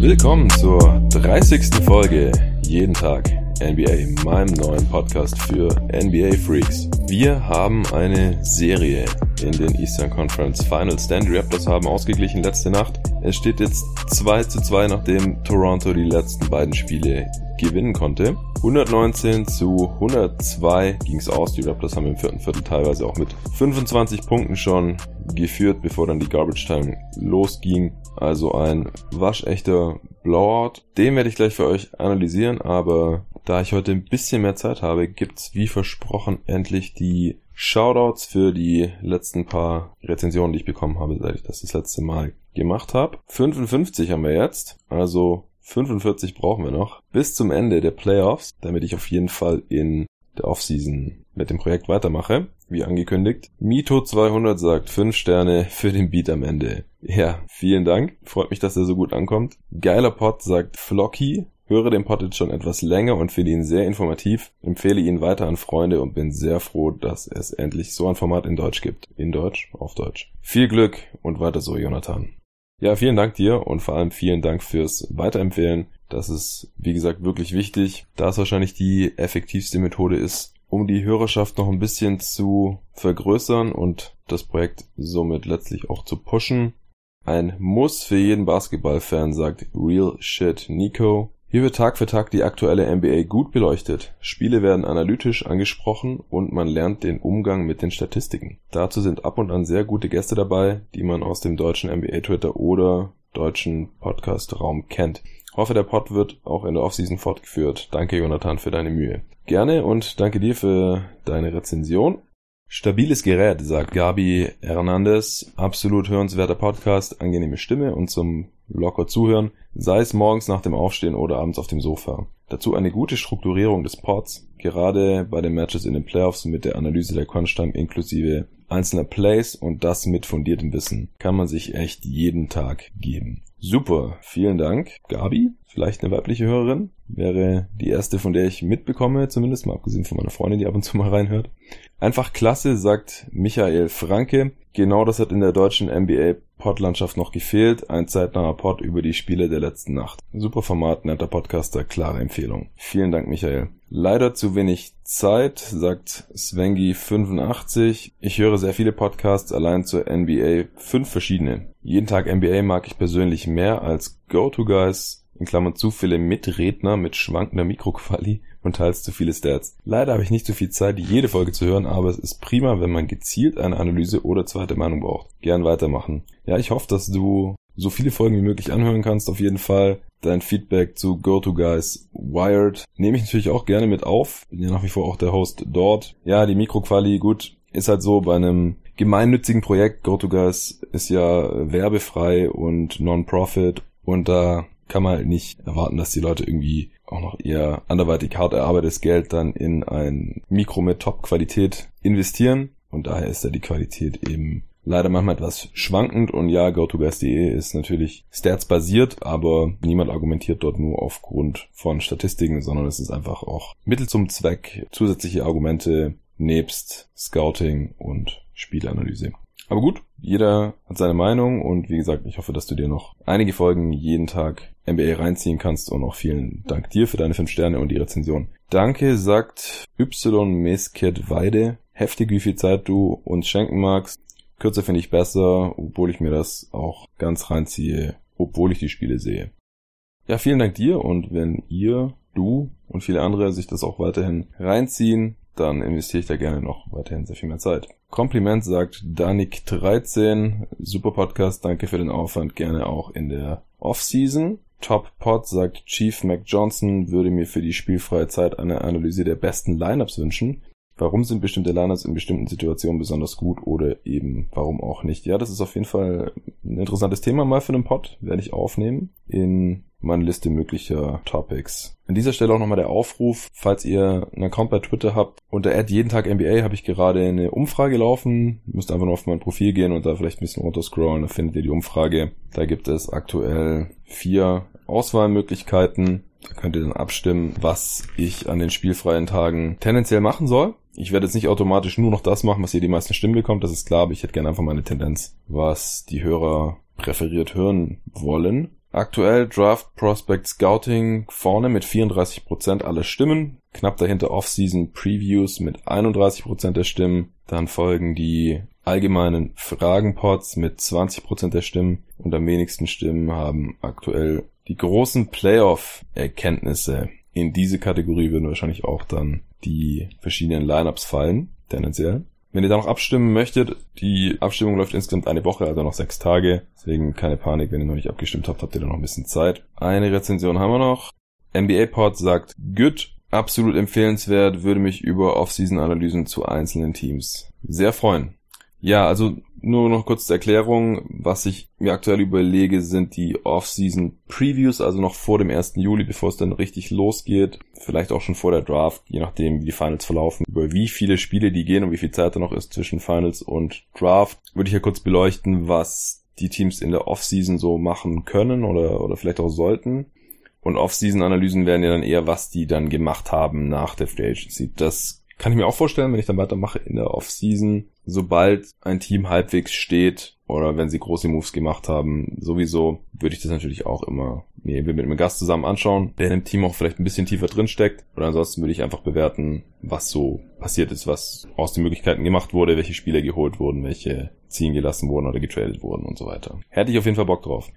Willkommen zur 30. Folge Jeden Tag NBA, meinem neuen Podcast für NBA Freaks. Wir haben eine Serie in den Eastern Conference Finals, denn die Raptors haben ausgeglichen letzte Nacht. Es steht jetzt 2 zu 2, nachdem Toronto die letzten beiden Spiele gewinnen konnte. 119 zu 102 ging es aus. Die Raptors haben im vierten Viertel teilweise auch mit 25 Punkten schon geführt, bevor dann die Garbage Time losging. Also ein waschechter Blowout. Den werde ich gleich für euch analysieren, aber da ich heute ein bisschen mehr Zeit habe, gibt's wie versprochen endlich die Shoutouts für die letzten paar Rezensionen, die ich bekommen habe, seit ich das das letzte Mal gemacht habe. 55 haben wir jetzt, also 45 brauchen wir noch bis zum Ende der Playoffs, damit ich auf jeden Fall in der Offseason mit dem Projekt weitermache, wie angekündigt. Mito 200 sagt 5 Sterne für den Beat am Ende. Ja, vielen Dank. Freut mich, dass er so gut ankommt. Geiler Pot sagt Flocky. Höre den Pod jetzt schon etwas länger und finde ihn sehr informativ, empfehle ihn weiter an Freunde und bin sehr froh, dass es endlich so ein Format in Deutsch gibt. In Deutsch, auf Deutsch. Viel Glück und weiter so, Jonathan. Ja, vielen Dank dir und vor allem vielen Dank fürs Weiterempfehlen. Das ist, wie gesagt, wirklich wichtig, da es wahrscheinlich die effektivste Methode ist, um die Hörerschaft noch ein bisschen zu vergrößern und das Projekt somit letztlich auch zu pushen. Ein Muss für jeden Basketballfan, sagt Real Shit Nico. Hier wird Tag für Tag die aktuelle NBA gut beleuchtet. Spiele werden analytisch angesprochen und man lernt den Umgang mit den Statistiken. Dazu sind ab und an sehr gute Gäste dabei, die man aus dem deutschen NBA Twitter oder deutschen Podcast Raum kennt. Hoffe, der Pod wird auch in der Offseason fortgeführt. Danke, Jonathan, für deine Mühe. Gerne und danke dir für deine Rezension. Stabiles Gerät, sagt Gabi Hernandez. Absolut hörenswerter Podcast, angenehme Stimme und zum locker zuhören, sei es morgens nach dem Aufstehen oder abends auf dem Sofa. Dazu eine gute Strukturierung des Pods, gerade bei den Matches in den Playoffs mit der Analyse der Crunch-Time inklusive einzelner Plays und das mit fundiertem Wissen kann man sich echt jeden Tag geben. Super, vielen Dank. Gabi, vielleicht eine weibliche Hörerin, wäre die erste, von der ich mitbekomme, zumindest mal abgesehen von meiner Freundin, die ab und zu mal reinhört. Einfach klasse, sagt Michael Franke. Genau das hat in der deutschen NBA Podlandschaft noch gefehlt. Ein zeitnaher Pod über die Spiele der letzten Nacht. Super Format, netter Podcaster, klare Empfehlung. Vielen Dank, Michael. Leider zu wenig Zeit, sagt Svengi85. Ich höre sehr viele Podcasts, allein zur NBA fünf verschiedene. Jeden Tag NBA mag ich persönlich mehr als Go-To-Guys, in Klammern zu viele Mitredner mit schwankender Mikroquali und teils zu viele Stats. Leider habe ich nicht so viel Zeit, jede Folge zu hören, aber es ist prima, wenn man gezielt eine Analyse oder zweite Meinung braucht. Gern weitermachen. Ja, ich hoffe, dass du so viele Folgen wie möglich anhören kannst, auf jeden Fall. Dein Feedback zu Go-To-Guys Wired nehme ich natürlich auch gerne mit auf. Bin ja nach wie vor auch der Host dort. Ja, die Mikroquali, gut, ist halt so bei einem gemeinnützigen Projekt. Go-To-Guys ist ja werbefrei und Non-Profit und da kann man halt nicht erwarten, dass die Leute irgendwie auch noch ihr anderweitig hart erarbeitetes Geld dann in ein Mikro mit Top-Qualität investieren. Und daher ist da die Qualität eben leider manchmal etwas schwankend und ja, GoToGuys.de ist natürlich Stats-basiert, aber niemand argumentiert dort nur aufgrund von Statistiken, sondern es ist einfach auch Mittel zum Zweck, zusätzliche Argumente nebst Scouting und Spielanalyse. Aber gut, jeder hat seine Meinung und wie gesagt, ich hoffe, dass du dir noch einige Folgen jeden Tag NBA reinziehen kannst und auch vielen Dank dir für deine 5 Sterne und die Rezension. Danke, sagt Y Mesket Weide. Heftig, wie viel Zeit du uns schenken magst. Kürzer finde ich besser, obwohl ich mir das auch ganz reinziehe, obwohl ich die Spiele sehe. Ja, vielen Dank dir und wenn ihr, du und viele andere sich das auch weiterhin reinziehen, dann investiere ich da gerne noch weiterhin sehr viel mehr Zeit. Kompliment sagt Danik13, super Podcast, danke für den Aufwand, gerne auch in der Off-Season. Top Pod sagt Chief Mac Johnson, würde mir für die spielfreie Zeit eine Analyse der besten Lineups wünschen. Warum sind bestimmte Lineups in bestimmten Situationen besonders gut oder eben warum auch nicht? Ja, das ist auf jeden Fall ein interessantes Thema mal für einen Pod, werde ich aufnehmen in meine Liste möglicher Topics. An dieser Stelle auch nochmal der Aufruf, falls ihr einen Account bei Twitter habt, unter Ad jeden Tag NBA habe ich gerade eine Umfrage laufen. Ihr müsst einfach nur auf mein Profil gehen und da vielleicht ein bisschen runterscrollen, da findet ihr die Umfrage. Da gibt es aktuell vier Auswahlmöglichkeiten. Da könnt ihr dann abstimmen, was ich an den spielfreien Tagen tendenziell machen soll. Ich werde jetzt nicht automatisch nur noch das machen, was ihr die meisten Stimmen bekommt, das ist klar, aber ich hätte gerne einfach meine Tendenz, was die Hörer präferiert hören wollen. Aktuell Draft Prospect Scouting vorne mit 34% aller Stimmen. Knapp dahinter Off-Season Previews mit 31% der Stimmen. Dann folgen die allgemeinen Fragenpots mit 20% der Stimmen. Und am wenigsten Stimmen haben aktuell die großen Playoff-Erkenntnisse. In diese Kategorie würden wahrscheinlich auch dann die verschiedenen Lineups fallen, tendenziell. Wenn ihr da noch abstimmen möchtet, die Abstimmung läuft insgesamt eine Woche, also noch sechs Tage. Deswegen keine Panik, wenn ihr noch nicht abgestimmt habt, habt ihr da noch ein bisschen Zeit. Eine Rezension haben wir noch. NBA Pod sagt, good, absolut empfehlenswert, würde mich über Off-Season-Analysen zu einzelnen Teams sehr freuen. Ja, also nur noch kurz zur Erklärung. Was ich mir aktuell überlege, sind die Off-Season Previews, also noch vor dem 1. Juli, bevor es dann richtig losgeht. Vielleicht auch schon vor der Draft, je nachdem, wie die Finals verlaufen. Über wie viele Spiele die gehen und wie viel Zeit da noch ist zwischen Finals und Draft, würde ich ja kurz beleuchten, was die Teams in der Off-Season so machen können oder, oder vielleicht auch sollten. Und Off-Season-Analysen werden ja dann eher, was die dann gemacht haben nach der Free Agency. Das kann ich mir auch vorstellen, wenn ich dann weitermache in der Off-Season sobald ein Team halbwegs steht oder wenn sie große Moves gemacht haben, sowieso würde ich das natürlich auch immer mir mit einem Gast zusammen anschauen, der im Team auch vielleicht ein bisschen tiefer drin steckt. Oder ansonsten würde ich einfach bewerten, was so passiert ist, was aus den Möglichkeiten gemacht wurde, welche Spieler geholt wurden, welche ziehen gelassen wurden oder getradet wurden und so weiter. Hätte ich auf jeden Fall Bock drauf.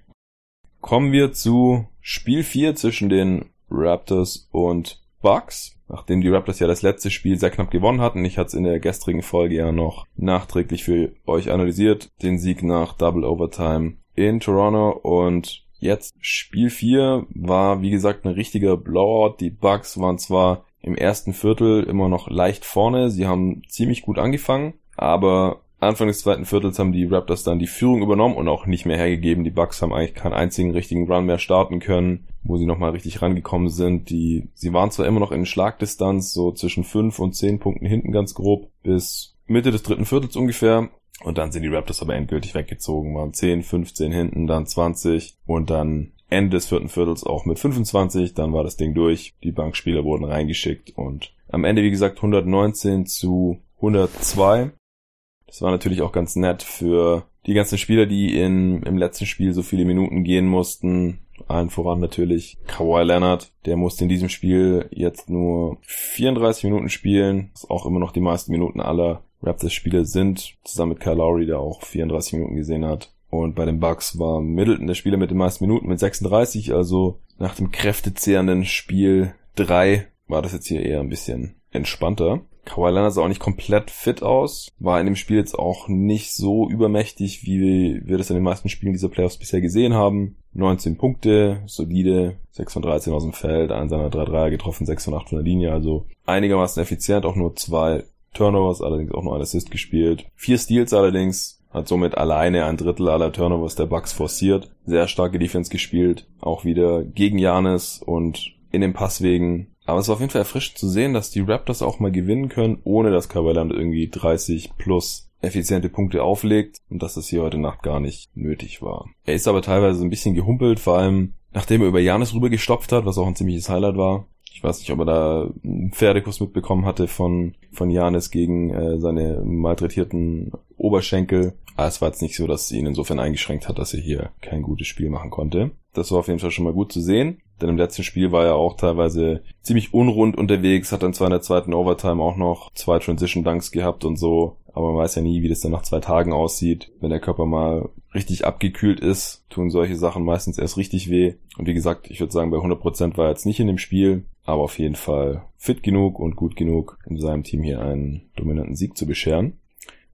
Kommen wir zu Spiel 4 zwischen den Raptors und Bucks nachdem die Raptors ja das letzte Spiel sehr knapp gewonnen hatten. Ich hatte es in der gestrigen Folge ja noch nachträglich für euch analysiert, den Sieg nach Double Overtime in Toronto und jetzt Spiel 4 war wie gesagt ein richtiger Blowout. Die Bucks waren zwar im ersten Viertel immer noch leicht vorne, sie haben ziemlich gut angefangen, aber Anfang des zweiten Viertels haben die Raptors dann die Führung übernommen und auch nicht mehr hergegeben. Die Bucks haben eigentlich keinen einzigen richtigen Run mehr starten können, wo sie nochmal richtig rangekommen sind. Die, sie waren zwar immer noch in Schlagdistanz, so zwischen fünf und zehn Punkten hinten ganz grob, bis Mitte des dritten Viertels ungefähr. Und dann sind die Raptors aber endgültig weggezogen, waren 10, 15 hinten, dann 20 und dann Ende des vierten Viertels auch mit 25, dann war das Ding durch, die Bankspieler wurden reingeschickt und am Ende, wie gesagt, 119 zu 102 das war natürlich auch ganz nett für die ganzen Spieler, die in, im letzten Spiel so viele Minuten gehen mussten. Allen voran natürlich Kawhi Leonard. Der musste in diesem Spiel jetzt nur 34 Minuten spielen, was auch immer noch die meisten Minuten aller Raptors-Spieler sind. Zusammen mit Kyle Lowry, der auch 34 Minuten gesehen hat. Und bei den Bucks war Middleton der Spieler mit den meisten Minuten mit 36. Also nach dem kräftezehrenden Spiel 3 war das jetzt hier eher ein bisschen entspannter. Kawhi Leonard sah auch nicht komplett fit aus, war in dem Spiel jetzt auch nicht so übermächtig, wie wir das in den meisten Spielen dieser Playoffs bisher gesehen haben. 19 Punkte, solide, 6 von 13 aus dem Feld, ein seiner 3 Dreier getroffen, 6 von 8 von der Linie, also einigermaßen effizient, auch nur zwei Turnovers, allerdings auch nur ein Assist gespielt. Vier Steals allerdings, hat somit alleine ein Drittel aller Turnovers der Bucks forciert. Sehr starke Defense gespielt, auch wieder gegen Janis und in den Passwegen aber es war auf jeden Fall erfrischend zu sehen, dass die Raptors auch mal gewinnen können, ohne dass Kawhi irgendwie 30 plus effiziente Punkte auflegt und dass das hier heute Nacht gar nicht nötig war. Er ist aber teilweise ein bisschen gehumpelt, vor allem nachdem er über Janis rüber gestopft hat, was auch ein ziemliches Highlight war. Ich weiß nicht, ob er da einen Pferdekuss mitbekommen hatte von von Janis gegen äh, seine malträtierten Oberschenkel. Aber es war jetzt nicht so, dass sie ihn insofern eingeschränkt hat, dass er hier kein gutes Spiel machen konnte. Das war auf jeden Fall schon mal gut zu sehen. Denn im letzten Spiel war er auch teilweise ziemlich unrund unterwegs, hat dann zwar in der zweiten Overtime auch noch zwei Transition Dunks gehabt und so, aber man weiß ja nie, wie das dann nach zwei Tagen aussieht. Wenn der Körper mal richtig abgekühlt ist, tun solche Sachen meistens erst richtig weh. Und wie gesagt, ich würde sagen, bei 100% war er jetzt nicht in dem Spiel, aber auf jeden Fall fit genug und gut genug, um seinem Team hier einen dominanten Sieg zu bescheren.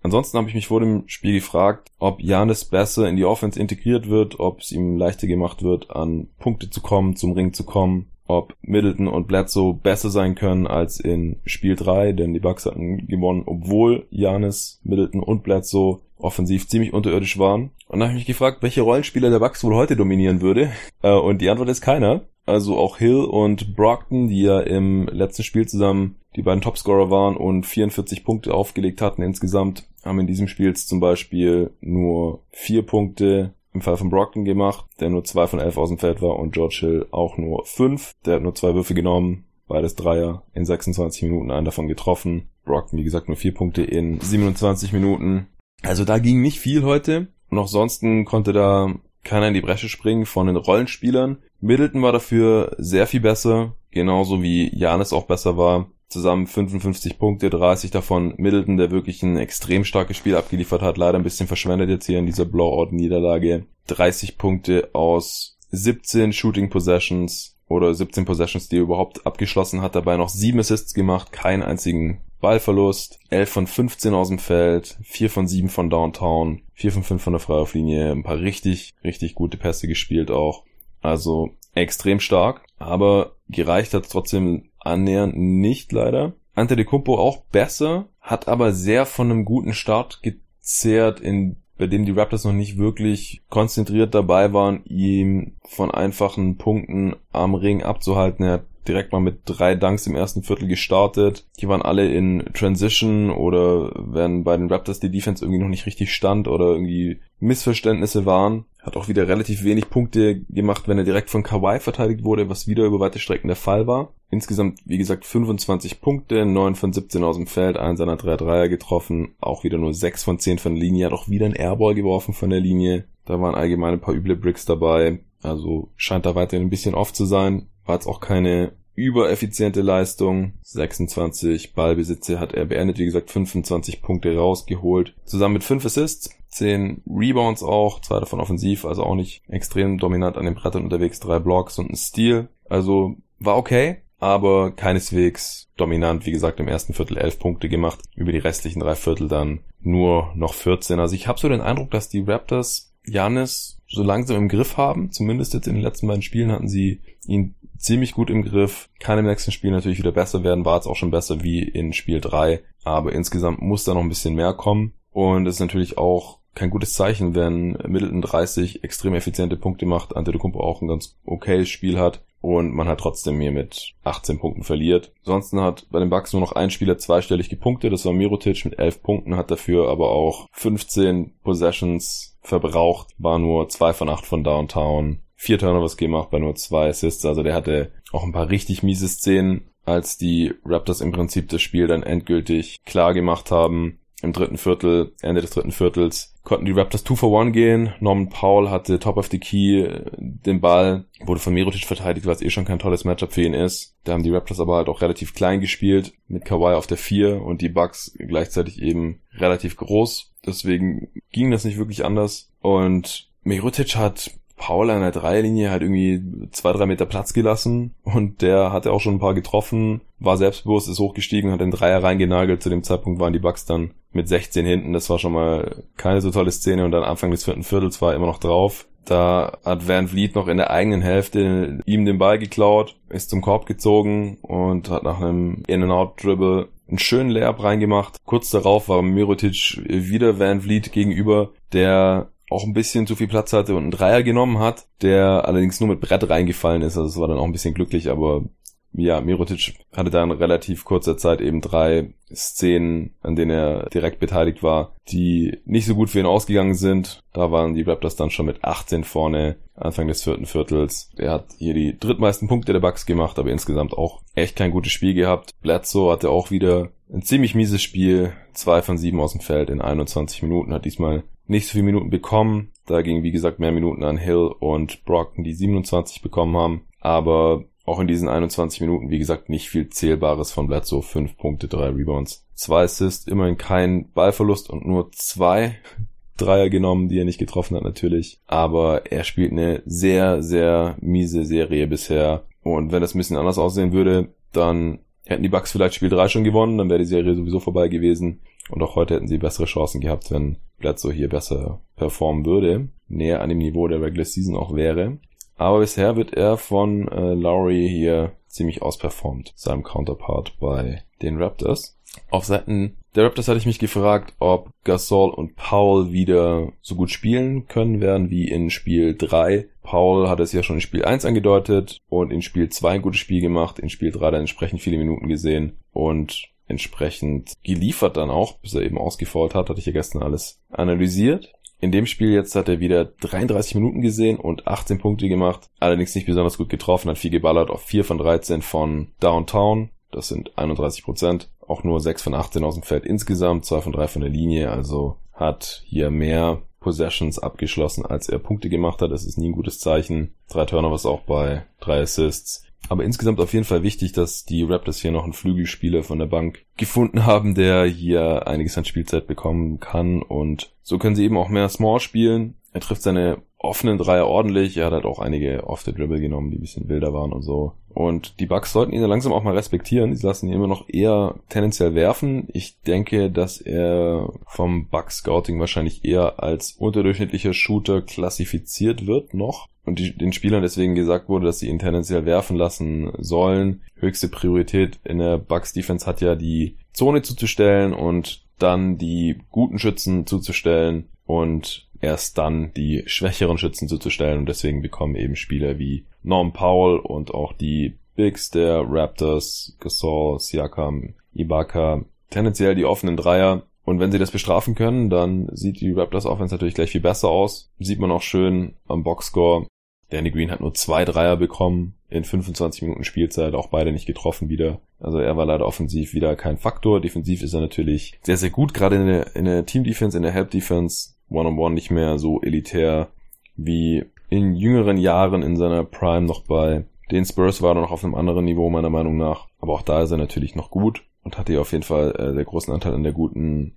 Ansonsten habe ich mich vor dem Spiel gefragt, ob Janis besser in die Offense integriert wird, ob es ihm leichter gemacht wird, an Punkte zu kommen, zum Ring zu kommen, ob Middleton und Bledsoe besser sein können als in Spiel 3, denn die Bucks hatten gewonnen, obwohl Janis, Middleton und Bledsoe offensiv ziemlich unterirdisch waren. Und Und da habe ich mich gefragt, welche Rollenspieler der Bucks wohl heute dominieren würde. Äh, und die Antwort ist keiner. Also auch Hill und Brockton, die ja im letzten Spiel zusammen die beiden Topscorer waren und 44 Punkte aufgelegt hatten insgesamt, haben in diesem Spiel zum Beispiel nur vier Punkte im Fall von Brockton gemacht, der nur zwei von elf aus dem Feld war und George Hill auch nur fünf. Der hat nur zwei Würfe genommen, beides Dreier in 26 Minuten, einen davon getroffen. Brockton, wie gesagt, nur vier Punkte in 27 Minuten. Also da ging nicht viel heute. Und auch sonst konnte da keiner in die Bresche springen von den Rollenspielern. Middleton war dafür sehr viel besser, genauso wie Janis auch besser war. Zusammen 55 Punkte, 30 davon Middleton, der wirklich ein extrem starkes Spiel abgeliefert hat, leider ein bisschen verschwendet jetzt hier in dieser Blowout-Niederlage. 30 Punkte aus 17 Shooting Possessions oder 17 Possessions, die er überhaupt abgeschlossen hat, dabei noch 7 Assists gemacht, keinen einzigen Ballverlust, 11 von 15 aus dem Feld, 4 von 7 von Downtown, 4 von 5 von der Freiwurflinie, ein paar richtig, richtig gute Pässe gespielt auch. Also extrem stark, aber gereicht hat trotzdem annähernd nicht leider. Ante de Kumpo auch besser, hat aber sehr von einem guten Start gezehrt, in, bei dem die Raptors noch nicht wirklich konzentriert dabei waren, ihm von einfachen Punkten am Ring abzuhalten. Er hat direkt mal mit drei Dunks im ersten Viertel gestartet. Die waren alle in Transition oder wenn bei den Raptors die Defense irgendwie noch nicht richtig stand oder irgendwie Missverständnisse waren. Hat auch wieder relativ wenig Punkte gemacht, wenn er direkt von Kawhi verteidigt wurde, was wieder über weite Strecken der Fall war. Insgesamt, wie gesagt, 25 Punkte, 9 von 17 aus dem Feld, ein seiner 3 Dreier getroffen, auch wieder nur 6 von 10 von der Linie, hat auch wieder ein Airball geworfen von der Linie. Da waren allgemein ein paar üble Bricks dabei. Also scheint da weiterhin ein bisschen off zu sein. War jetzt auch keine übereffiziente Leistung. 26 Ballbesitze hat er beendet, wie gesagt, 25 Punkte rausgeholt. Zusammen mit 5 Assists, 10 Rebounds auch, zwei davon offensiv, also auch nicht extrem dominant an den Brettern unterwegs, drei Blocks und ein Steal. Also war okay, aber keineswegs dominant. Wie gesagt, im ersten Viertel 11 Punkte gemacht, über die restlichen drei Viertel dann nur noch 14. Also ich habe so den Eindruck, dass die Raptors Janis so langsam im Griff haben. Zumindest jetzt in den letzten beiden Spielen hatten sie ihn ziemlich gut im Griff. Kann im nächsten Spiel natürlich wieder besser werden, war jetzt auch schon besser wie in Spiel 3, aber insgesamt muss da noch ein bisschen mehr kommen und es ist natürlich auch kein gutes Zeichen, wenn Middleton 30 extrem effiziente Punkte macht, Antetokounmpo auch ein ganz okayes Spiel hat und man hat trotzdem hier mit 18 Punkten verliert. Ansonsten hat bei den Bucks nur noch ein Spieler zweistellig gepunktet, das war Mirotic mit 11 Punkten, hat dafür aber auch 15 Possessions verbraucht, war nur 2 von 8 von Downtown, vier Turnovers gemacht bei nur zwei Assists. Also der hatte auch ein paar richtig miese Szenen, als die Raptors im Prinzip das Spiel dann endgültig klar gemacht haben. Im dritten Viertel, Ende des dritten Viertels, konnten die Raptors 2 for 1 gehen. Norman Powell hatte top of the key äh, den Ball, wurde von Mirotic verteidigt, was eh schon kein tolles Matchup für ihn ist. Da haben die Raptors aber halt auch relativ klein gespielt, mit Kawhi auf der 4 und die Bucks gleichzeitig eben relativ groß. Deswegen ging das nicht wirklich anders. Und Mirotic hat Paul an der Dreierlinie halt irgendwie zwei, drei Meter Platz gelassen und der hatte auch schon ein paar getroffen, war selbstbewusst, ist hochgestiegen, hat den Dreier reingenagelt. Zu dem Zeitpunkt waren die Bucks dann mit 16 hinten. Das war schon mal keine so tolle Szene und dann Anfang des vierten Viertels war er immer noch drauf. Da hat Van Vliet noch in der eigenen Hälfte ihm den Ball geklaut, ist zum Korb gezogen und hat nach einem In-and-Out-Dribble einen schönen Layup reingemacht. Kurz darauf war Mirotic wieder Van Vliet gegenüber, der auch ein bisschen zu viel Platz hatte und einen Dreier genommen hat, der allerdings nur mit Brett reingefallen ist. Also es war dann auch ein bisschen glücklich, aber ja, Mirotic hatte da in relativ kurzer Zeit eben drei Szenen, an denen er direkt beteiligt war, die nicht so gut für ihn ausgegangen sind. Da waren die Raptors dann schon mit 18 vorne, Anfang des vierten Viertels. Er hat hier die drittmeisten Punkte der Bucks gemacht, aber insgesamt auch echt kein gutes Spiel gehabt. Bledsoe hatte auch wieder ein ziemlich mieses Spiel. Zwei von sieben aus dem Feld in 21 Minuten, hat diesmal nicht so viele Minuten bekommen. Da ging, wie gesagt, mehr Minuten an Hill und Brockton, die 27 bekommen haben. Aber auch in diesen 21 Minuten, wie gesagt, nicht viel Zählbares von Bledsoe. 5 Punkte, 3 Rebounds, 2 Assists, immerhin kein Ballverlust und nur zwei Dreier genommen, die er nicht getroffen hat natürlich. Aber er spielt eine sehr, sehr miese Serie bisher. Und wenn das ein bisschen anders aussehen würde, dann hätten die Bucks vielleicht Spiel 3 schon gewonnen, dann wäre die Serie sowieso vorbei gewesen. Und auch heute hätten sie bessere Chancen gehabt, wenn Bledsoe hier besser performen würde, näher an dem Niveau der Regular Season auch wäre. Aber bisher wird er von äh, Lowry hier ziemlich ausperformt, seinem Counterpart bei den Raptors. Auf Seiten der Raptors hatte ich mich gefragt, ob Gasol und Paul wieder so gut spielen können werden wie in Spiel 3. Paul hat es ja schon in Spiel 1 angedeutet und in Spiel 2 ein gutes Spiel gemacht, in Spiel 3 dann entsprechend viele Minuten gesehen und entsprechend geliefert dann auch, bis er eben ausgefault hat, hatte ich ja gestern alles analysiert. In dem Spiel jetzt hat er wieder 33 Minuten gesehen und 18 Punkte gemacht. Allerdings nicht besonders gut getroffen, hat viel geballert auf 4 von 13 von Downtown. Das sind 31 Prozent. Auch nur 6 von 18 aus dem Feld insgesamt, 2 von 3 von der Linie. Also hat hier mehr Possessions abgeschlossen, als er Punkte gemacht hat. Das ist nie ein gutes Zeichen. Drei Turnovers auch bei drei Assists. Aber insgesamt auf jeden Fall wichtig, dass die Raptors hier noch einen Flügelspieler von der Bank gefunden haben, der hier einiges an Spielzeit bekommen kann. Und so können sie eben auch mehr Small spielen. Er trifft seine offenen Dreier ordentlich. Er hat halt auch einige off the dribble genommen, die ein bisschen wilder waren und so. Und die Bucks sollten ihn langsam auch mal respektieren. Sie lassen ihn immer noch eher tendenziell werfen. Ich denke, dass er vom Bucks Scouting wahrscheinlich eher als unterdurchschnittlicher Shooter klassifiziert wird noch und die, den Spielern deswegen gesagt wurde, dass sie ihn tendenziell werfen lassen sollen. Höchste Priorität in der Bucks Defense hat ja die Zone zuzustellen und dann die guten Schützen zuzustellen und erst dann die schwächeren Schützen zuzustellen und deswegen bekommen eben Spieler wie Norm Powell und auch die Bigs der Raptors, Gasol, Siakam, Ibaka tendenziell die offenen Dreier und wenn sie das bestrafen können, dann sieht die Raptors Offense natürlich gleich viel besser aus. Sieht man auch schön am Boxscore. Danny Green hat nur zwei Dreier bekommen in 25 Minuten Spielzeit, auch beide nicht getroffen wieder. Also er war leider offensiv wieder kein Faktor. Defensiv ist er natürlich sehr, sehr gut, gerade in der, in der Team-Defense, in der Help-Defense. One-on-One nicht mehr so elitär wie in jüngeren Jahren in seiner Prime noch bei den Spurs war er noch auf einem anderen Niveau meiner Meinung nach. Aber auch da ist er natürlich noch gut und hatte auf jeden Fall äh, der großen Anteil an der guten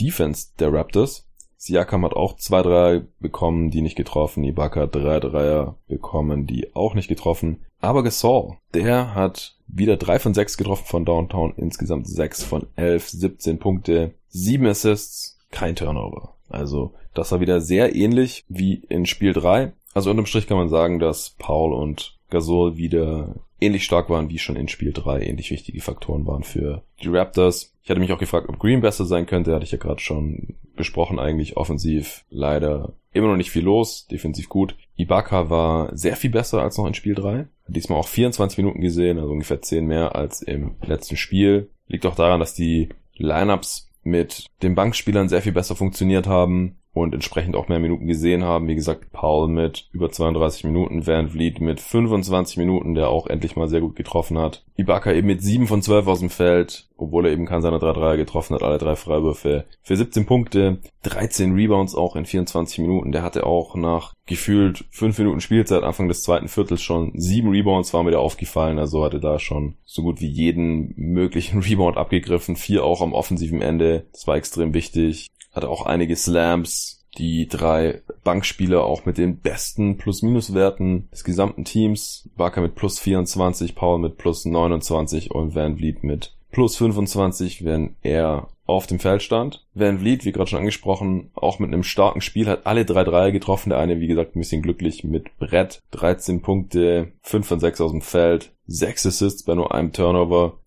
Defense der Raptors. Siakam hat auch zwei Dreier bekommen, die nicht getroffen. Ibaka hat drei Dreier bekommen, die auch nicht getroffen. Aber Gasol, der hat wieder drei von sechs getroffen von Downtown. Insgesamt sechs von elf, 17 Punkte, sieben Assists, kein Turnover. Also das war wieder sehr ähnlich wie in Spiel drei. Also unterm Strich kann man sagen, dass Paul und Gasol wieder ähnlich stark waren wie schon in Spiel 3, ähnlich wichtige Faktoren waren für die Raptors. Ich hatte mich auch gefragt, ob Green besser sein könnte, hatte ich ja gerade schon besprochen, eigentlich offensiv leider immer noch nicht viel los, defensiv gut. Ibaka war sehr viel besser als noch in Spiel 3. Diesmal auch 24 Minuten gesehen, also ungefähr 10 mehr als im letzten Spiel. Liegt auch daran, dass die Lineups mit den Bankspielern sehr viel besser funktioniert haben und entsprechend auch mehr Minuten gesehen haben. Wie gesagt, Paul mit über 32 Minuten, Van Vliet mit 25 Minuten, der auch endlich mal sehr gut getroffen hat. Ibaka eben mit 7 von 12 aus dem Feld, obwohl er eben keinen seiner 3 Dreier getroffen hat, alle drei Freiwürfe für 17 Punkte, 13 Rebounds auch in 24 Minuten. Der hatte auch nach gefühlt 5 Minuten Spielzeit Anfang des zweiten Viertels schon 7 Rebounds, war mir da aufgefallen, also hatte da schon so gut wie jeden möglichen Rebound abgegriffen, vier auch am offensiven Ende, das war extrem wichtig hatte auch einige Slams, die drei Bankspieler auch mit den besten Plus-Minus-Werten des gesamten Teams. Barker mit plus 24, Paul mit plus 29 und Van Vliet mit plus 25, wenn er auf dem Feld stand. Van Vliet, wie gerade schon angesprochen, auch mit einem starken Spiel, hat alle drei Dreier getroffen. Der eine, wie gesagt, ein bisschen glücklich mit Brett. 13 Punkte, 5 von 6 aus dem Feld, 6 Assists bei nur einem Turnover.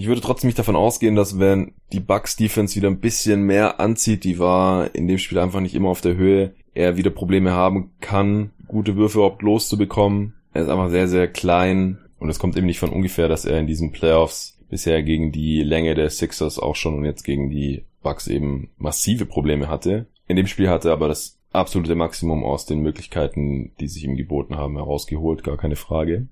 Ich würde trotzdem nicht davon ausgehen, dass wenn die Bucks Defense wieder ein bisschen mehr anzieht, die war in dem Spiel einfach nicht immer auf der Höhe, er wieder Probleme haben kann, gute Würfe überhaupt loszubekommen. Er ist einfach sehr, sehr klein und es kommt eben nicht von ungefähr, dass er in diesen Playoffs bisher gegen die Länge der Sixers auch schon und jetzt gegen die Bucks eben massive Probleme hatte. In dem Spiel hatte er aber das absolute Maximum aus den Möglichkeiten, die sich ihm geboten haben, herausgeholt, gar keine Frage.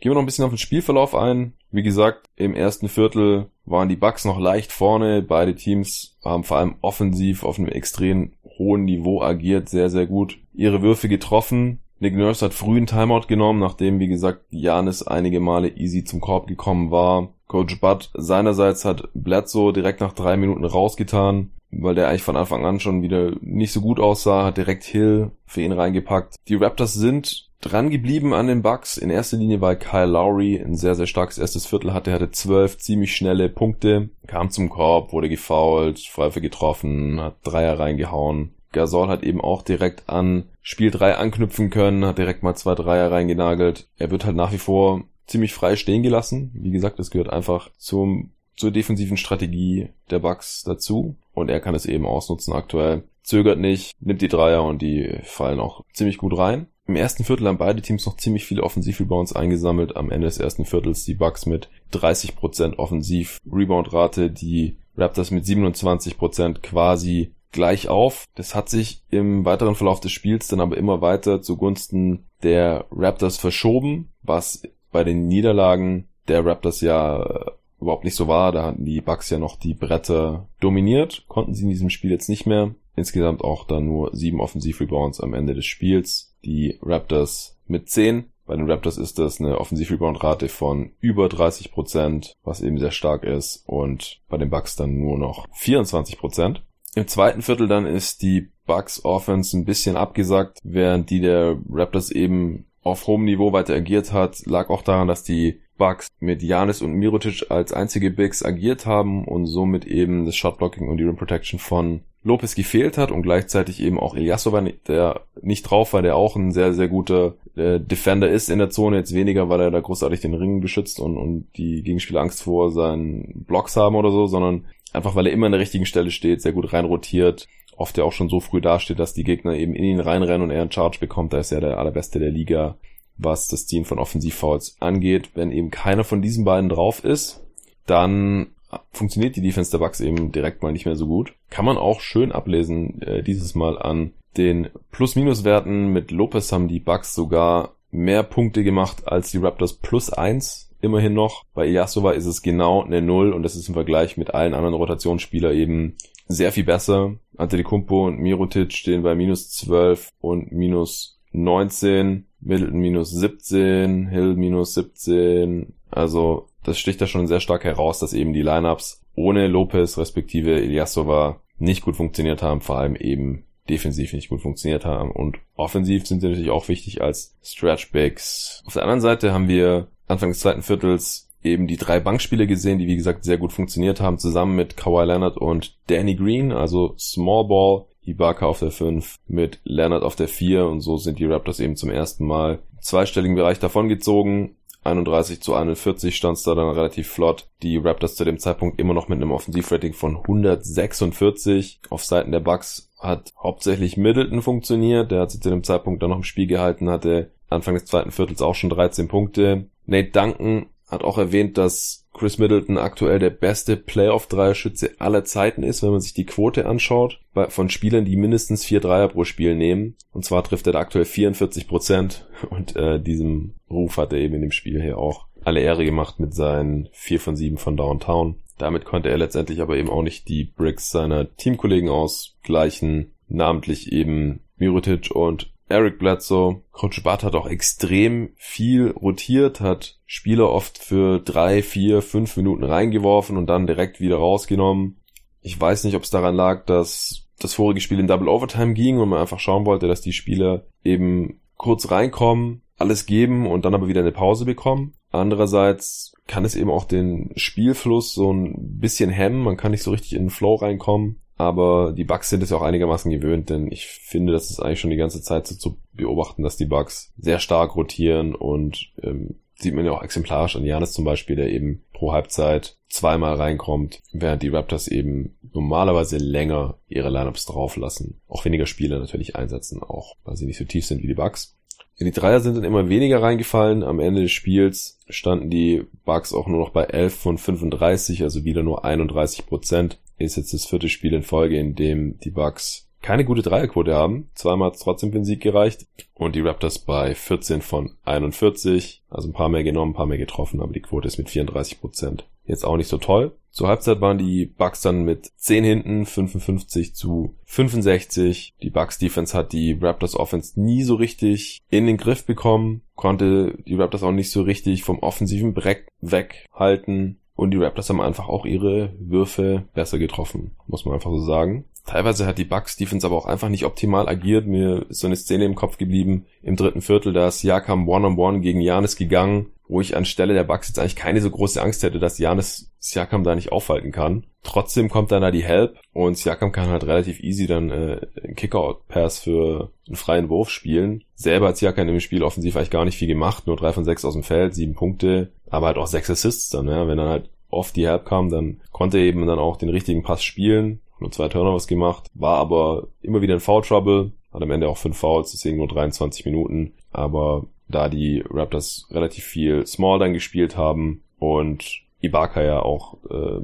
Gehen wir noch ein bisschen auf den Spielverlauf ein. Wie gesagt, im ersten Viertel waren die Bucks noch leicht vorne. Beide Teams haben vor allem offensiv auf einem extrem hohen Niveau agiert, sehr, sehr gut ihre Würfe getroffen. Nick Nurse hat früh einen Timeout genommen, nachdem, wie gesagt, Janis einige Male easy zum Korb gekommen war. Coach Budd seinerseits hat Bledsoe direkt nach drei Minuten rausgetan, weil der eigentlich von Anfang an schon wieder nicht so gut aussah, hat direkt Hill für ihn reingepackt. Die Raptors sind dran geblieben an den Bucks. In erster Linie war Kyle Lowry ein sehr, sehr starkes erstes Viertel hatte. Er hatte zwölf ziemlich schnelle Punkte, kam zum Korb, wurde gefoult, Freiwürfe getroffen, hat Dreier reingehauen. Gasol hat eben auch direkt an Spiel 3 anknüpfen können, hat direkt mal zwei Dreier reingenagelt. Er wird halt nach wie vor ziemlich frei stehen gelassen. Wie gesagt, das gehört einfach zum zur defensiven Strategie der Bucks dazu und er kann es eben ausnutzen aktuell. Zögert nicht, nimmt die Dreier und die fallen auch ziemlich gut rein. Im ersten Viertel haben beide Teams noch ziemlich viele Offensiv-Rebounds eingesammelt. Am Ende des ersten Viertels die Bucks mit 30% Offensiv-Rebound-Rate, die Raptors mit 27% quasi gleich auf. Das hat sich im weiteren Verlauf des Spiels dann aber immer weiter zugunsten der Raptors verschoben, was bei den Niederlagen der Raptors ja äh, überhaupt nicht so war. Da hatten die Bucks ja noch die Bretter dominiert, konnten sie in diesem Spiel jetzt nicht mehr. Insgesamt auch dann nur sieben Offensiv-Rebounds am Ende des Spiels. Die Raptors mit zehn. Bei den Raptors ist das eine Offensiv-Rebound-Rate von über 30%, Prozent, was eben sehr stark ist. Und bei den Bucks dann nur noch 24%. Prozent. Im zweiten Viertel dann ist die Bucks Offense ein bisschen abgesagt, während die der Raptors eben auf hohem Niveau weiter agiert hat, lag auch daran, dass die Bucks mit Janis und Mirotic als einzige Bigs agiert haben und somit eben das Shotblocking und die Rim Protection von Lopez gefehlt hat und gleichzeitig eben auch Ilyasova, der nicht drauf war, der auch ein sehr, sehr guter äh, Defender ist in der Zone, jetzt weniger, weil er da großartig den Ring beschützt und, und die Gegenspieler Angst vor seinen Blocks haben oder so, sondern einfach, weil er immer an der richtigen Stelle steht, sehr gut reinrotiert, oft ja auch schon so früh dasteht, dass die Gegner eben in ihn reinrennen und er einen Charge bekommt, da ist er der allerbeste der Liga, was das Ziehen von Offensivfouls angeht. Wenn eben keiner von diesen beiden drauf ist, dann funktioniert die Defense der Bucks eben direkt mal nicht mehr so gut. Kann man auch schön ablesen, äh, dieses Mal an den Plus-Minus-Werten. Mit Lopez haben die Bucks sogar mehr Punkte gemacht als die Raptors plus eins immerhin noch. Bei Ilyasova ist es genau eine Null und das ist im Vergleich mit allen anderen Rotationsspielern eben sehr viel besser. Antetokounmpo und Mirotic stehen bei minus 12 und minus 19, Middleton minus 17, Hill minus 17. Also das sticht da schon sehr stark heraus, dass eben die Lineups ohne Lopez respektive Ilyasova nicht gut funktioniert haben, vor allem eben defensiv nicht gut funktioniert haben und offensiv sind sie natürlich auch wichtig als Stretch Bigs. Auf der anderen Seite haben wir Anfang des zweiten Viertels eben die drei Bankspiele gesehen, die wie gesagt sehr gut funktioniert haben, zusammen mit Kawhi Leonard und Danny Green, also Small Ball, Ibaka auf der 5 mit Leonard auf der 4 und so sind die Raptors eben zum ersten Mal im zweistelligen Bereich davongezogen. 31 zu 41 stand es da dann relativ flott. Die Raptors zu dem Zeitpunkt immer noch mit einem Offensivrating von 146. Auf Seiten der Bucks hat hauptsächlich Middleton funktioniert. Der hat sich zu dem Zeitpunkt dann noch im Spiel gehalten, hatte Anfang des zweiten Viertels auch schon 13 Punkte. Nate Duncan hat auch erwähnt, dass Chris Middleton aktuell der beste Playoff-Dreierschütze aller Zeiten ist, wenn man sich die Quote anschaut, von Spielern, die mindestens vier Dreier pro Spiel nehmen. Und zwar trifft er da aktuell 44 Prozent. Und äh, diesem Ruf hat er eben in dem Spiel hier auch alle Ehre gemacht mit seinen vier von sieben von Downtown. Damit konnte er letztendlich aber eben auch nicht die Bricks seiner Teamkollegen ausgleichen, namentlich eben Mirotic und Eric Bledsoe. Coach Bart hat auch extrem viel rotiert, hat Spieler oft für drei, vier, fünf Minuten reingeworfen und dann direkt wieder rausgenommen. Ich weiß nicht, ob es daran lag, dass das vorige Spiel in Double Overtime ging und man einfach schauen wollte, dass die Spieler eben kurz reinkommen, alles geben und dann aber wieder eine Pause bekommen. Andererseits kann es eben auch den Spielfluss so ein bisschen hemmen. Man kann nicht so richtig in den Flow reinkommen. Aber die Bugs sind es auch einigermaßen gewöhnt, denn ich finde, das ist eigentlich schon die ganze Zeit so zu beobachten, dass die Bugs sehr stark rotieren und ähm, sieht man ja auch exemplarisch an Janis zum Beispiel, der eben pro Halbzeit zweimal reinkommt, während die Raptors eben normalerweise länger ihre Lineups drauflassen. Auch weniger Spieler natürlich einsetzen, auch weil sie nicht so tief sind wie die Bugs. Die Dreier sind dann immer weniger reingefallen. Am Ende des Spiels standen die Bugs auch nur noch bei 11 von 35, also wieder nur 31 Prozent ist jetzt das vierte Spiel in Folge, in dem die Bucks keine gute Dreierquote haben. Zweimal hat es trotzdem für den Sieg gereicht. Und die Raptors bei 14 von 41. Also ein paar mehr genommen, ein paar mehr getroffen, aber die Quote ist mit 34 Prozent. Jetzt auch nicht so toll. Zur Halbzeit waren die Bucks dann mit 10 hinten, 55 zu 65. Die Bucks Defense hat die Raptors Offense nie so richtig in den Griff bekommen, konnte die Raptors auch nicht so richtig vom offensiven Breck weghalten. Und die Raptors haben einfach auch ihre Würfe besser getroffen, muss man einfach so sagen. Teilweise hat die Bucks Defense aber auch einfach nicht optimal agiert. Mir ist so eine Szene im Kopf geblieben. Im dritten Viertel, da ist Jakam One-on-One gegen Janis gegangen, wo ich anstelle der Bucks jetzt eigentlich keine so große Angst hätte, dass Janis Siakam da nicht aufhalten kann. Trotzdem kommt dann da die Help und Siakam kann halt relativ easy dann äh, einen Kickout-Pass für einen freien Wurf spielen. Selber hat Siakam im Spiel offensiv eigentlich gar nicht viel gemacht, nur drei von sechs aus dem Feld, sieben Punkte, aber halt auch sechs Assists dann, ja, wenn dann halt oft die Help kam, dann konnte er eben dann auch den richtigen Pass spielen. Nur zwei Turnovers gemacht, war aber immer wieder in Foul Trouble, hat am Ende auch fünf Fouls, deswegen nur 23 Minuten. Aber da die Raptors relativ viel Small dann gespielt haben und Ibaka ja auch äh,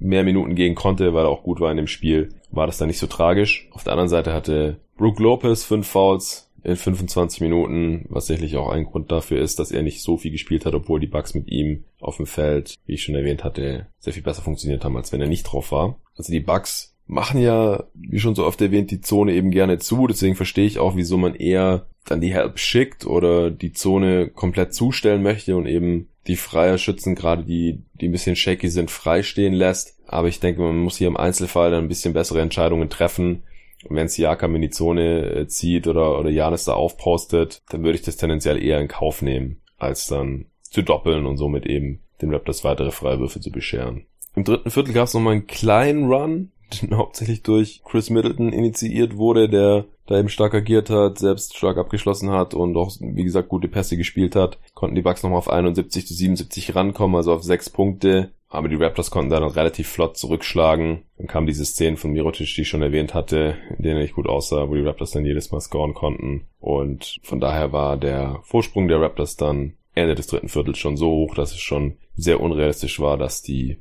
mehr Minuten gehen konnte, weil er auch gut war in dem Spiel, war das dann nicht so tragisch. Auf der anderen Seite hatte Brook Lopez fünf Fouls in 25 Minuten, was sicherlich auch ein Grund dafür ist, dass er nicht so viel gespielt hat, obwohl die Bugs mit ihm auf dem Feld, wie ich schon erwähnt hatte, sehr viel besser funktioniert haben, als wenn er nicht drauf war. Also die Bugs machen ja, wie schon so oft erwähnt, die Zone eben gerne zu. Deswegen verstehe ich auch, wieso man eher dann die Help schickt oder die Zone komplett zustellen möchte und eben die freier Schützen, gerade die, die ein bisschen shaky sind, freistehen lässt. Aber ich denke, man muss hier im Einzelfall dann ein bisschen bessere Entscheidungen treffen. Und wenn Siakam in die Zone äh, zieht oder, oder Janis da aufpostet, dann würde ich das tendenziell eher in Kauf nehmen, als dann zu doppeln und somit eben den Raptors weitere Freiwürfe zu bescheren. Im dritten Viertel gab es nochmal einen kleinen Run, hauptsächlich durch Chris Middleton initiiert wurde, der da eben stark agiert hat, selbst stark abgeschlossen hat und auch, wie gesagt, gute Pässe gespielt hat, konnten die Bucks nochmal auf 71 zu 77 rankommen, also auf sechs Punkte. Aber die Raptors konnten da dann relativ flott zurückschlagen. Dann kam diese Szene von Mirotic, die ich schon erwähnt hatte, in denen er nicht gut aussah, wo die Raptors dann jedes Mal scoren konnten. Und von daher war der Vorsprung der Raptors dann Ende des dritten Viertels schon so hoch, dass es schon sehr unrealistisch war, dass die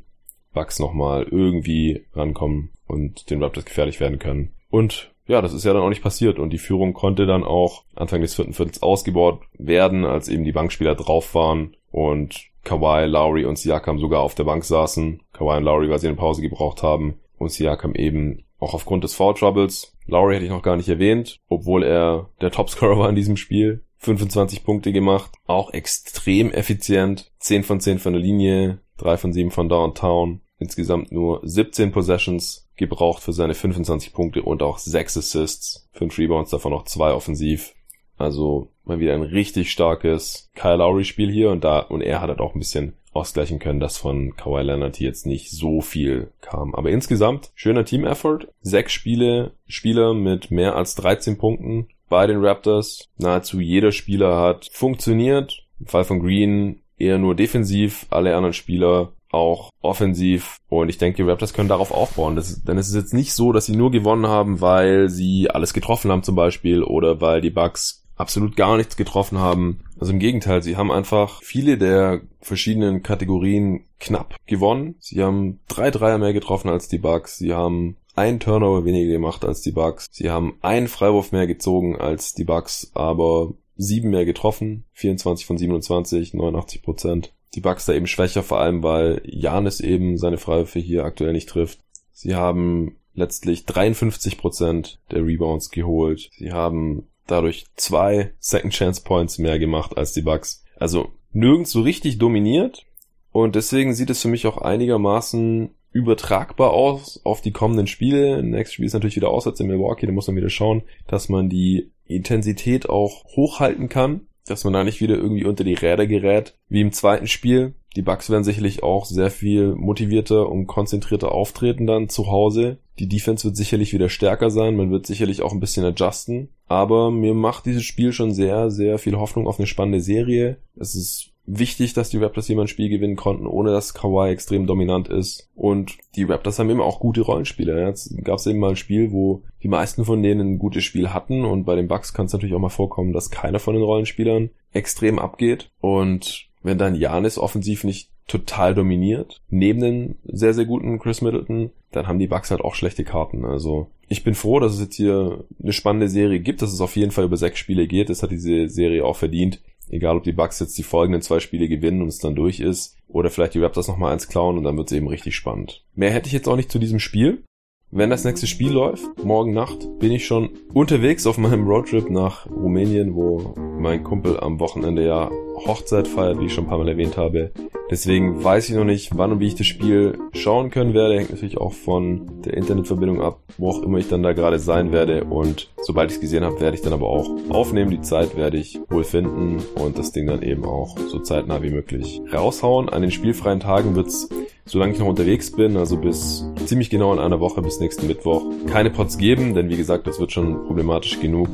Bugs nochmal irgendwie rankommen und den Raptors gefährlich werden können. Und ja, das ist ja dann auch nicht passiert und die Führung konnte dann auch Anfang des vierten Viertels ausgebaut werden, als eben die Bankspieler drauf waren und Kawhi, Lowry und Siakam sogar auf der Bank saßen. Kawhi und Lowry, weil sie eine Pause gebraucht haben und Siakam eben auch aufgrund des Foul Troubles. Lowry hätte ich noch gar nicht erwähnt, obwohl er der Topscorer war in diesem Spiel. 25 Punkte gemacht, auch extrem effizient, 10 von 10 von der Linie, 3 von 7 von Downtown, insgesamt nur 17 Possessions gebraucht für seine 25 Punkte und auch 6 Assists, 5 Rebounds, davon noch 2 offensiv. Also mal wieder ein richtig starkes Kyle Lowry Spiel hier und da und er hat halt auch ein bisschen ausgleichen können, dass von Kawhi Leonard hier jetzt nicht so viel kam. Aber insgesamt schöner Team Effort. Sechs Spiele, Spieler mit mehr als 13 Punkten bei den Raptors. Nahezu jeder Spieler hat funktioniert. Im Fall von Green eher nur defensiv. Alle anderen Spieler auch offensiv. Und ich denke, die Raptors können darauf aufbauen. Das, denn es ist jetzt nicht so, dass sie nur gewonnen haben, weil sie alles getroffen haben zum Beispiel oder weil die Bucks absolut gar nichts getroffen haben. Also im Gegenteil, sie haben einfach viele der verschiedenen Kategorien knapp gewonnen. Sie haben drei Dreier mehr getroffen als die Bucks. Sie haben ein Turnover weniger gemacht als die Bucks. Sie haben einen Freiwurf mehr gezogen als die Bucks, aber sieben mehr getroffen. 24 von 27, 89 Prozent die Bucks da eben schwächer, vor allem weil Janis eben seine Freiwürfe hier aktuell nicht trifft. Sie haben letztlich 53 Prozent der Rebounds geholt. Sie haben dadurch zwei Second Chance Points mehr gemacht als die Bucks. Also nirgends so richtig dominiert. Und deswegen sieht es für mich auch einigermaßen übertragbar aus auf die kommenden Spiele. Nächstes Spiel ist natürlich wieder auswärts in Milwaukee. Da muss man wieder schauen, dass man die Intensität auch hochhalten kann dass man da nicht wieder irgendwie unter die Räder gerät, wie im zweiten Spiel. Die Bucks werden sicherlich auch sehr viel motivierter und konzentrierter auftreten dann zu Hause. Die Defense wird sicherlich wieder stärker sein, man wird sicherlich auch ein bisschen adjusten. Aber mir macht dieses Spiel schon sehr, sehr viel Hoffnung auf eine spannende Serie. Es ist wichtig, dass die Raptors ein Spiel gewinnen konnten, ohne dass Kawhi extrem dominant ist. Und die Raptors haben immer auch gute Rollenspieler. Jetzt gab es eben mal ein Spiel, wo die meisten von denen ein gutes Spiel hatten. Und bei den Bucks kann es natürlich auch mal vorkommen, dass keiner von den Rollenspielern extrem abgeht. Und wenn dann Janis offensiv nicht total dominiert, neben den sehr, sehr guten Chris Middleton, dann haben die Bucks halt auch schlechte Karten. Also ich bin froh, dass es jetzt hier eine spannende Serie gibt, dass es auf jeden Fall über sechs Spiele geht. Das hat diese Serie auch verdient. Egal, ob die Bucks jetzt die folgenden zwei Spiele gewinnen und es dann durch ist, oder vielleicht die Raptors nochmal eins klauen und dann wird es eben richtig spannend. Mehr hätte ich jetzt auch nicht zu diesem Spiel. Wenn das nächste Spiel läuft, morgen Nacht, bin ich schon unterwegs auf meinem Roadtrip nach Rumänien, wo mein Kumpel am Wochenende ja Hochzeit feiert, wie ich schon ein paar Mal erwähnt habe. Deswegen weiß ich noch nicht, wann und wie ich das Spiel schauen können werde. Hängt natürlich auch von der Internetverbindung ab, wo auch immer ich dann da gerade sein werde. Und sobald ich es gesehen habe, werde ich dann aber auch aufnehmen. Die Zeit werde ich wohl finden und das Ding dann eben auch so zeitnah wie möglich raushauen. An den spielfreien Tagen wird's solange ich noch unterwegs bin, also bis ziemlich genau in einer Woche, bis nächsten Mittwoch, keine Pots geben, denn wie gesagt, das wird schon problematisch genug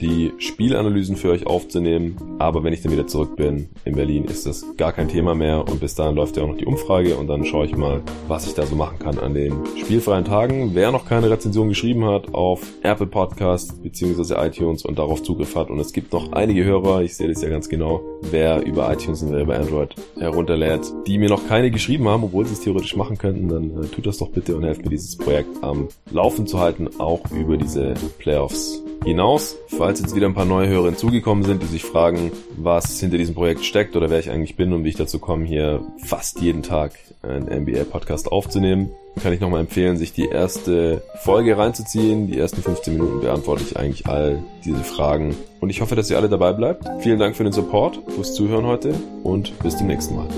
die Spielanalysen für euch aufzunehmen. Aber wenn ich dann wieder zurück bin in Berlin, ist das gar kein Thema mehr. Und bis dahin läuft ja auch noch die Umfrage und dann schaue ich mal, was ich da so machen kann an den spielfreien Tagen. Wer noch keine Rezension geschrieben hat auf Apple Podcast bzw. iTunes und darauf Zugriff hat. Und es gibt noch einige Hörer, ich sehe das ja ganz genau, wer über iTunes und wer über Android herunterlädt, die mir noch keine geschrieben haben, obwohl sie es theoretisch machen könnten, dann äh, tut das doch bitte und helft mir dieses Projekt am Laufen zu halten, auch über diese Playoffs hinaus. Falls jetzt wieder ein paar neue Hörer hinzugekommen sind, die sich fragen, was hinter diesem Projekt steckt oder wer ich eigentlich bin und wie ich dazu komme, hier fast jeden Tag einen NBA-Podcast aufzunehmen, kann ich nochmal empfehlen, sich die erste Folge reinzuziehen. Die ersten 15 Minuten beantworte ich eigentlich all diese Fragen. Und ich hoffe, dass ihr alle dabei bleibt. Vielen Dank für den Support, fürs Zuhören heute und bis zum nächsten Mal.